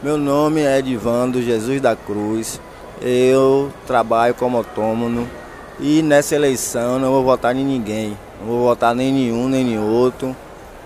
Meu nome é Edivando Jesus da Cruz. Eu trabalho como autônomo e nessa eleição não vou votar em ninguém. Não vou votar nem nenhum nem em outro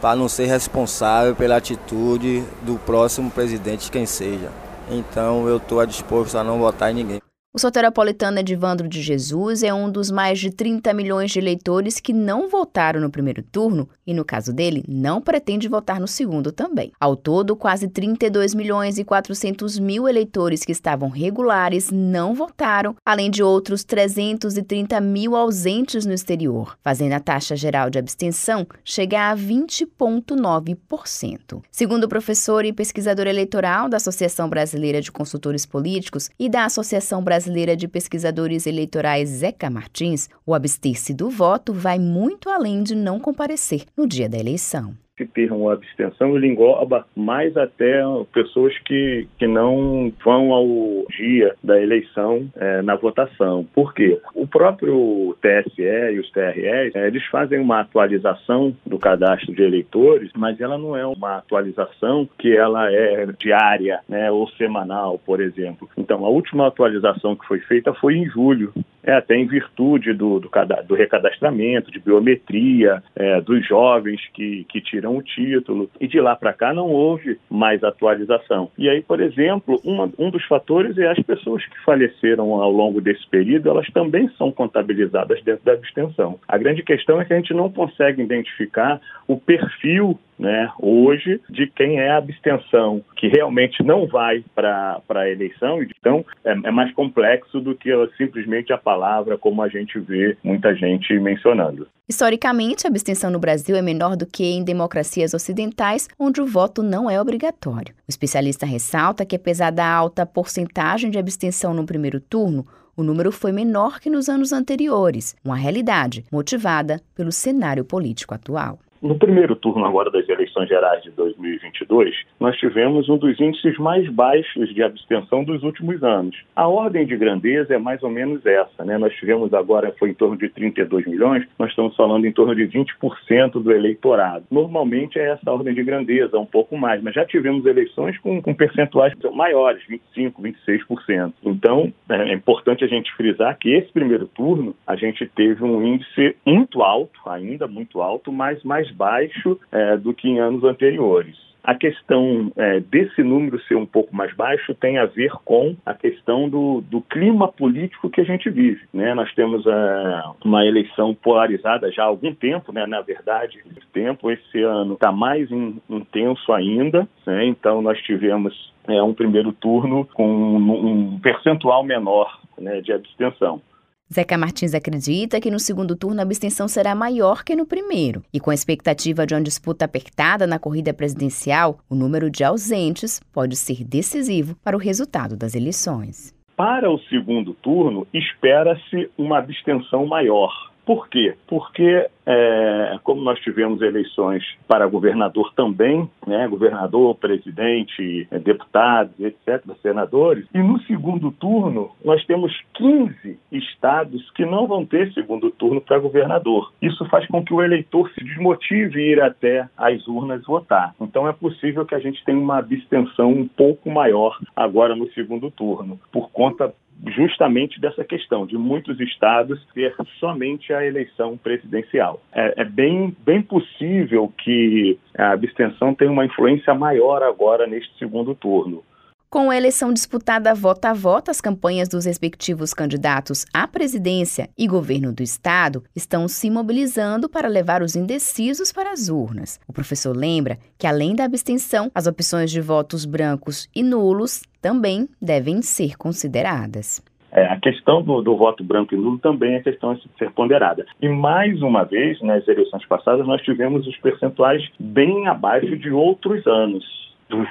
para não ser responsável pela atitude do próximo presidente, quem seja. Então eu estou disposto a não votar em ninguém. O soteropolitano Edivandro de Jesus é um dos mais de 30 milhões de eleitores que não votaram no primeiro turno e, no caso dele, não pretende votar no segundo também. Ao todo, quase 32 milhões e 400 mil eleitores que estavam regulares não votaram, além de outros 330 mil ausentes no exterior, fazendo a taxa geral de abstenção chegar a 20,9%. Segundo o professor e pesquisador eleitoral da Associação Brasileira de Consultores Políticos e da Associação Brasileira Brasileira de Pesquisadores Eleitorais Zeca Martins, o abster-se do voto vai muito além de não comparecer no dia da eleição esse termo abstenção ele engloba mais até pessoas que, que não vão ao dia da eleição é, na votação. Por quê? O próprio TSE e os TREs, é, eles fazem uma atualização do cadastro de eleitores, mas ela não é uma atualização que ela é diária né, ou semanal, por exemplo. Então, a última atualização que foi feita foi em julho é, até em virtude do, do, do recadastramento, de biometria, é, dos jovens que, que tiram o título. E de lá para cá não houve mais atualização. E aí, por exemplo, uma, um dos fatores é as pessoas que faleceram ao longo desse período, elas também são contabilizadas dentro da abstenção. A grande questão é que a gente não consegue identificar o perfil né, hoje de quem é a abstenção, que realmente não vai para a eleição. Então, é, é, mais complexo do que simplesmente a palavra, como a gente vê muita gente mencionando. Historicamente, a abstenção no Brasil é menor do que em democracias ocidentais, onde o voto não é obrigatório. O especialista ressalta que, apesar da alta porcentagem de abstenção no primeiro turno, o número foi menor que nos anos anteriores, uma realidade motivada pelo cenário político atual. No primeiro turno agora das eleições gerais de 2022, nós tivemos um dos índices mais baixos de abstenção dos últimos anos. A ordem de grandeza é mais ou menos essa, né? Nós tivemos agora, foi em torno de 32 milhões, nós estamos falando em torno de 20% do eleitorado. Normalmente é essa ordem de grandeza, um pouco mais, mas já tivemos eleições com, com percentuais maiores, 25%, 26%. Então, é importante a gente frisar que esse primeiro turno a gente teve um índice muito alto, ainda muito alto, mas mais baixo é, do que em anos anteriores. A questão é, desse número ser um pouco mais baixo tem a ver com a questão do, do clima político que a gente vive. Né? Nós temos é, uma eleição polarizada já há algum tempo, né? na verdade, tempo. Esse ano está mais in, intenso ainda. Né? Então, nós tivemos é, um primeiro turno com um, um percentual menor né, de abstenção. Zeca Martins acredita que no segundo turno a abstenção será maior que no primeiro. E com a expectativa de uma disputa apertada na corrida presidencial, o número de ausentes pode ser decisivo para o resultado das eleições. Para o segundo turno, espera-se uma abstenção maior. Por quê? Porque, é, como nós tivemos eleições para governador também, né, governador, presidente, deputados, etc., senadores, e no segundo turno nós temos 15 estados que não vão ter segundo turno para governador. Isso faz com que o eleitor se desmotive ir até as urnas votar. Então é possível que a gente tenha uma abstenção um pouco maior agora no segundo turno, por conta justamente dessa questão de muitos estados ter somente a eleição presidencial. É, é, bem, bem possível que a abstenção tenha uma influência maior agora neste segundo turno. Com a eleição disputada voto a voto, as campanhas dos respectivos candidatos à presidência e governo do estado estão se mobilizando para levar os indecisos para as urnas. O professor lembra que, além da abstenção, as opções de votos brancos e nulos também devem ser consideradas. É, a questão do, do, voto branco e nulo também é questão a ser ponderada. E mais uma vez, nas eleições passadas, nós tivemos os percentuais bem abaixo de outros anos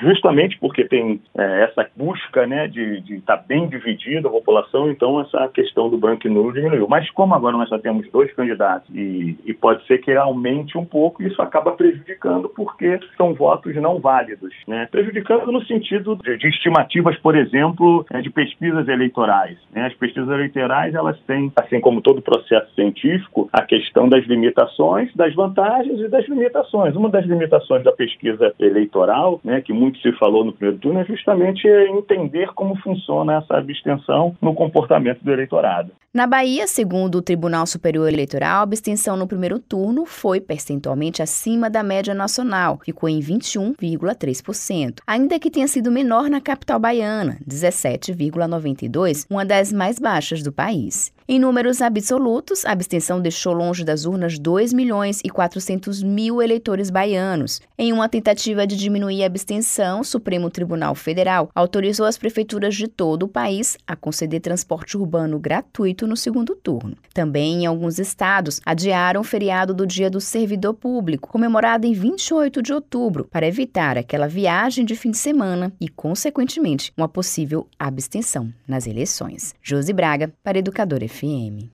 justamente porque tem é, essa busca né, de estar tá bem dividida a população, então essa questão do branco e nulo diminuiu. Mas como agora nós só temos dois candidatos e, e pode ser que aumente um pouco, isso acaba prejudicando porque são votos não válidos. Né? Prejudicando no sentido de, de estimativas, por exemplo, é, de pesquisas eleitorais. Né? As pesquisas eleitorais elas têm, assim como todo processo científico, a questão das limitações, das vantagens e das limitações. Uma das limitações da pesquisa eleitoral, né, que que muito se falou no primeiro turno é justamente entender como funciona essa abstenção no comportamento do eleitorado. Na Bahia, segundo o Tribunal Superior Eleitoral, a abstenção no primeiro turno foi percentualmente acima da média nacional, ficou em 21,3%, ainda que tenha sido menor na capital baiana, 17,92%, uma das mais baixas do país. Em números absolutos, a abstenção deixou longe das urnas 2 milhões e 400 mil eleitores baianos. Em uma tentativa de diminuir a abstenção, o Supremo Tribunal Federal autorizou as prefeituras de todo o país a conceder transporte urbano gratuito no segundo turno. Também, em alguns estados, adiaram o feriado do Dia do Servidor Público, comemorado em 28 de outubro, para evitar aquela viagem de fim de semana e, consequentemente, uma possível abstenção nas eleições. Josi Braga, para Educador FM.